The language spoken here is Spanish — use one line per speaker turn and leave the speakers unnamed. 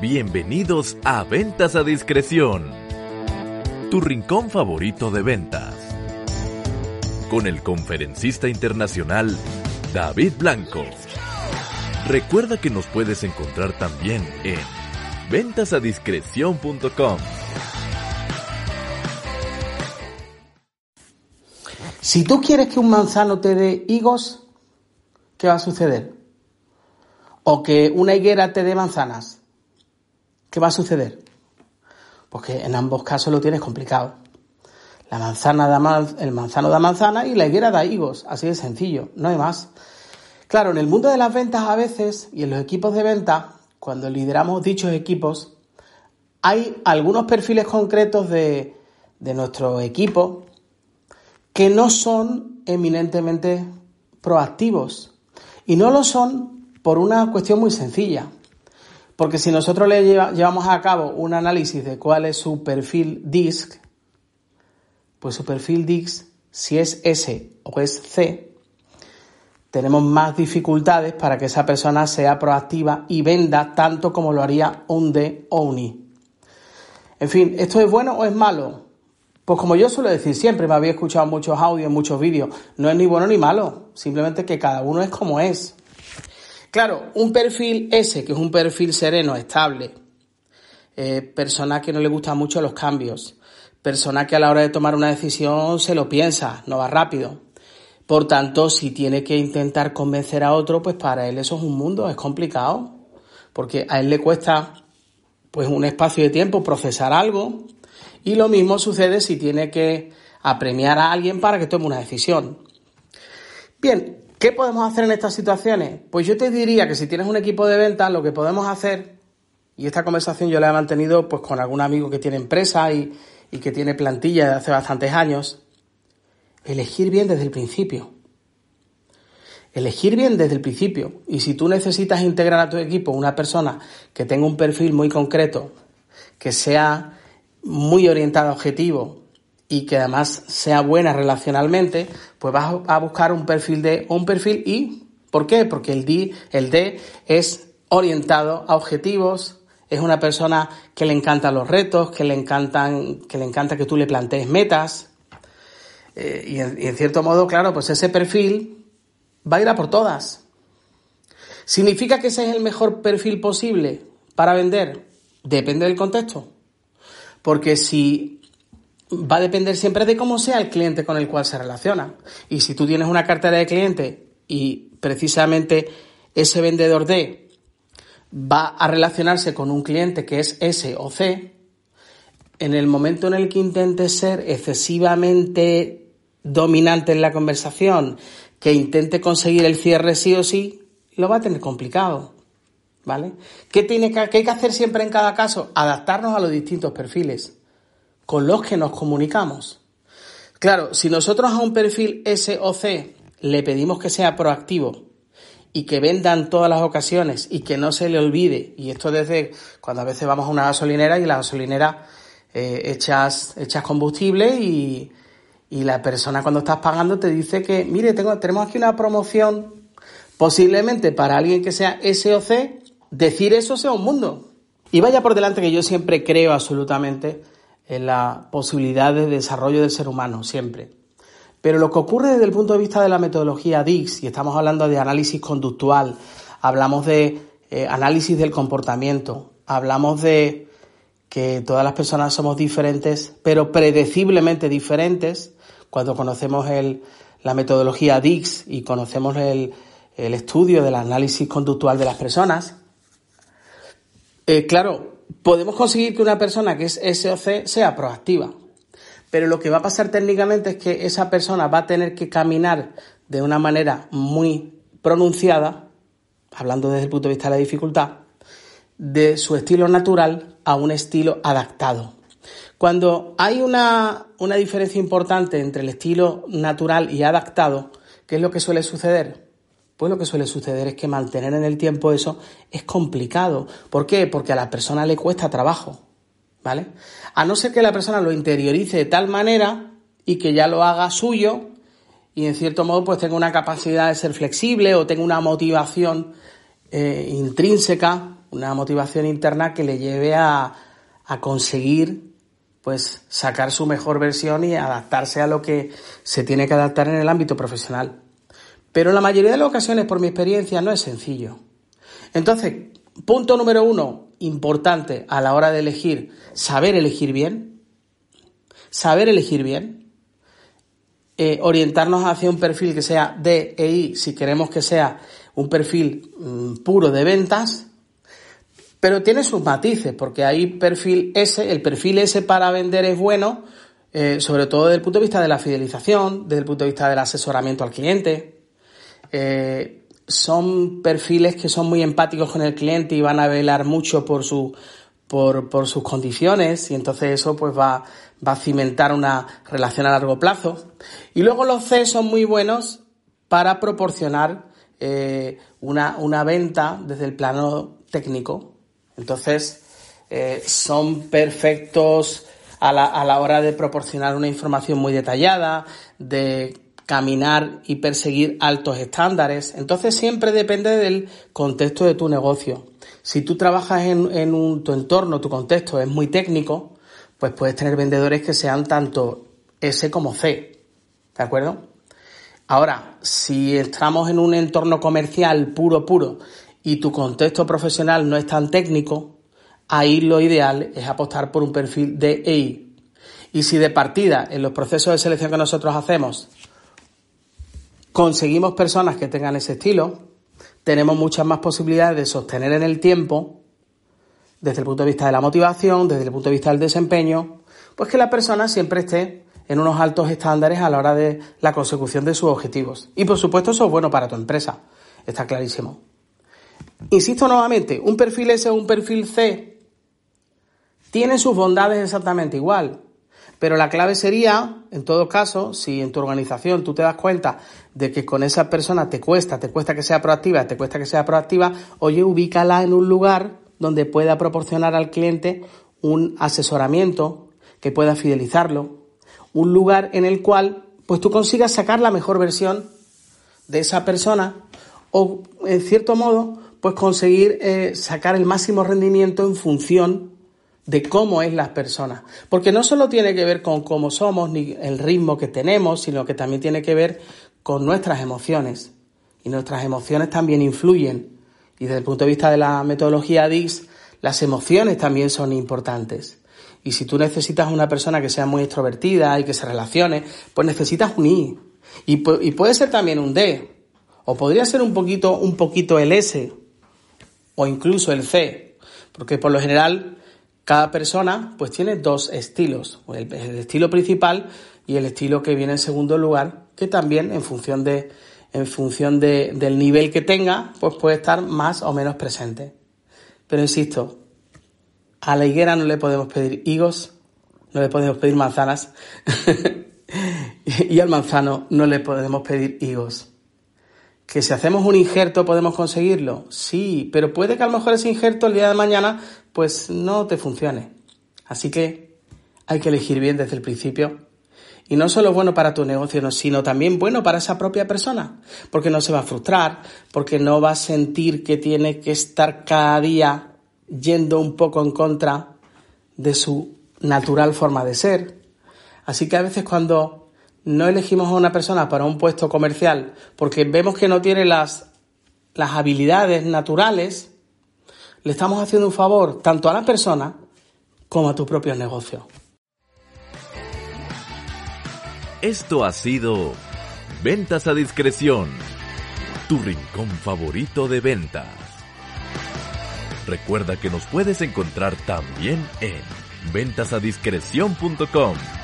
Bienvenidos a Ventas a Discreción, tu rincón favorito de ventas. Con el conferencista internacional David Blanco. Recuerda que nos puedes encontrar también en ventasadiscreción.com.
Si tú quieres que un manzano te dé higos, ¿qué va a suceder? O que una higuera te dé manzanas, ¿qué va a suceder? Porque en ambos casos lo tienes complicado. La manzana da el manzano da manzana y la higuera da higos, así de sencillo, no hay más. Claro, en el mundo de las ventas a veces y en los equipos de venta, cuando lideramos dichos equipos, hay algunos perfiles concretos de, de nuestro equipo que no son eminentemente proactivos. Y no lo son por una cuestión muy sencilla. Porque si nosotros le llevamos a cabo un análisis de cuál es su perfil DISC, pues su perfil DISC, si es S o es C, tenemos más dificultades para que esa persona sea proactiva y venda tanto como lo haría un D o un I. En fin, ¿esto es bueno o es malo? Pues como yo suelo decir siempre, me había escuchado muchos audios, muchos vídeos, no es ni bueno ni malo, simplemente que cada uno es como es. Claro, un perfil ese, que es un perfil sereno, estable, eh, persona que no le gustan mucho los cambios, persona que a la hora de tomar una decisión se lo piensa, no va rápido. Por tanto, si tiene que intentar convencer a otro, pues para él eso es un mundo, es complicado, porque a él le cuesta pues un espacio de tiempo procesar algo, y lo mismo sucede si tiene que apremiar a alguien para que tome una decisión. Bien, ¿qué podemos hacer en estas situaciones? Pues yo te diría que si tienes un equipo de ventas, lo que podemos hacer, y esta conversación yo la he mantenido pues con algún amigo que tiene empresa y, y que tiene plantilla de hace bastantes años, elegir bien desde el principio. Elegir bien desde el principio. Y si tú necesitas integrar a tu equipo una persona que tenga un perfil muy concreto, que sea muy orientada a objetivo y que además sea buena relacionalmente, pues vas a buscar un perfil D o un perfil I. ¿Por qué? Porque el D, el D es orientado a objetivos, es una persona que le encantan los retos, que le encantan, que le encanta que tú le plantees metas. Eh, y, en, y en cierto modo, claro, pues ese perfil va a ir a por todas. ¿Significa que ese es el mejor perfil posible para vender? Depende del contexto. Porque si va a depender siempre de cómo sea el cliente con el cual se relaciona. Y si tú tienes una cartera de cliente y precisamente ese vendedor D va a relacionarse con un cliente que es S o C, en el momento en el que intentes ser excesivamente dominante en la conversación, que intente conseguir el cierre sí o sí, lo va a tener complicado. ¿Vale? ¿Qué, tiene que, ¿Qué hay que hacer siempre en cada caso? Adaptarnos a los distintos perfiles con los que nos comunicamos. Claro, si nosotros a un perfil S o C le pedimos que sea proactivo y que venda en todas las ocasiones y que no se le olvide, y esto desde cuando a veces vamos a una gasolinera y la gasolinera eh, echas, combustible y, y la persona cuando estás pagando te dice que, mire, tengo, tenemos aquí una promoción posiblemente para alguien que sea S o C decir eso sea un mundo. Y vaya por delante que yo siempre creo absolutamente en la posibilidad de desarrollo del ser humano, siempre. Pero lo que ocurre desde el punto de vista de la metodología DIX, y estamos hablando de análisis conductual, hablamos de eh, análisis del comportamiento, hablamos de que todas las personas somos diferentes, pero predeciblemente diferentes, cuando conocemos el, la metodología DIX y conocemos el, el estudio del análisis conductual de las personas, eh, claro, podemos conseguir que una persona que es SOC sea proactiva, pero lo que va a pasar técnicamente es que esa persona va a tener que caminar de una manera muy pronunciada, hablando desde el punto de vista de la dificultad, de su estilo natural a un estilo adaptado. Cuando hay una, una diferencia importante entre el estilo natural y adaptado, ¿qué es lo que suele suceder? Pues lo que suele suceder es que mantener en el tiempo eso es complicado. ¿Por qué? Porque a la persona le cuesta trabajo, ¿vale? A no ser que la persona lo interiorice de tal manera y que ya lo haga suyo y en cierto modo pues tenga una capacidad de ser flexible o tenga una motivación eh, intrínseca una motivación interna que le lleve a, a conseguir pues sacar su mejor versión y adaptarse a lo que se tiene que adaptar en el ámbito profesional. Pero en la mayoría de las ocasiones, por mi experiencia, no es sencillo. Entonces, punto número uno, importante a la hora de elegir, saber elegir bien. Saber elegir bien. Eh, orientarnos hacia un perfil que sea D e I si queremos que sea un perfil mm, puro de ventas. Pero tiene sus matices, porque hay perfil S, el perfil S para vender es bueno, eh, sobre todo desde el punto de vista de la fidelización, desde el punto de vista del asesoramiento al cliente. Eh, son perfiles que son muy empáticos con el cliente y van a velar mucho por su por, por sus condiciones y entonces eso pues va, va a cimentar una relación a largo plazo. Y luego los C son muy buenos para proporcionar eh, una, una venta desde el plano técnico. Entonces, eh, son perfectos a la, a la hora de proporcionar una información muy detallada, de caminar y perseguir altos estándares. Entonces siempre depende del contexto de tu negocio. Si tú trabajas en, un, tu entorno, tu contexto es muy técnico, pues puedes tener vendedores que sean tanto S como C. ¿De acuerdo? Ahora, si entramos en un entorno comercial puro, puro, y tu contexto profesional no es tan técnico, ahí lo ideal es apostar por un perfil de EI. Y si de partida, en los procesos de selección que nosotros hacemos, conseguimos personas que tengan ese estilo, tenemos muchas más posibilidades de sostener en el tiempo, desde el punto de vista de la motivación, desde el punto de vista del desempeño, pues que la persona siempre esté en unos altos estándares a la hora de la consecución de sus objetivos. Y por supuesto eso es bueno para tu empresa, está clarísimo. Insisto nuevamente, un perfil S o un perfil C tienen sus bondades exactamente igual. Pero la clave sería, en todo caso, si en tu organización tú te das cuenta de que con esa persona te cuesta, te cuesta que sea proactiva, te cuesta que sea proactiva, oye, ubícala en un lugar donde pueda proporcionar al cliente un asesoramiento que pueda fidelizarlo, un lugar en el cual pues tú consigas sacar la mejor versión de esa persona o en cierto modo pues conseguir eh, sacar el máximo rendimiento en función de cómo es las personas. Porque no solo tiene que ver con cómo somos ni el ritmo que tenemos, sino que también tiene que ver con nuestras emociones. Y nuestras emociones también influyen. Y desde el punto de vista de la metodología DIX, las emociones también son importantes. Y si tú necesitas una persona que sea muy extrovertida y que se relacione, pues necesitas un I. Y, puede ser también un D. O podría ser un poquito, un poquito el S. O incluso el C. Porque por lo general cada persona pues tiene dos estilos, el, estilo principal y el estilo que viene en segundo lugar, que también en función de en función de, del nivel que tenga, pues puede estar más o menos presente. Pero insisto, a la higuera no le podemos pedir higos, no le podemos pedir manzanas y al manzano no le podemos pedir higos. ¿Que si hacemos un injerto podemos conseguirlo? Sí, pero puede que a lo mejor ese injerto el día de mañana pues no te funcione. Así que hay que elegir bien desde el principio. Y no solo bueno para tu negocio, sino también bueno para esa propia persona. Porque no se va a frustrar, porque no va a sentir que tiene que estar cada día yendo un poco en contra de su natural forma de ser. Así que a veces cuando no elegimos a una persona para un puesto comercial porque vemos que no tiene las, las habilidades naturales, le estamos haciendo un favor tanto a la persona como a tu propio negocio.
Esto ha sido Ventas a Discreción, tu rincón favorito de ventas. Recuerda que nos puedes encontrar también en ventasadiscreción.com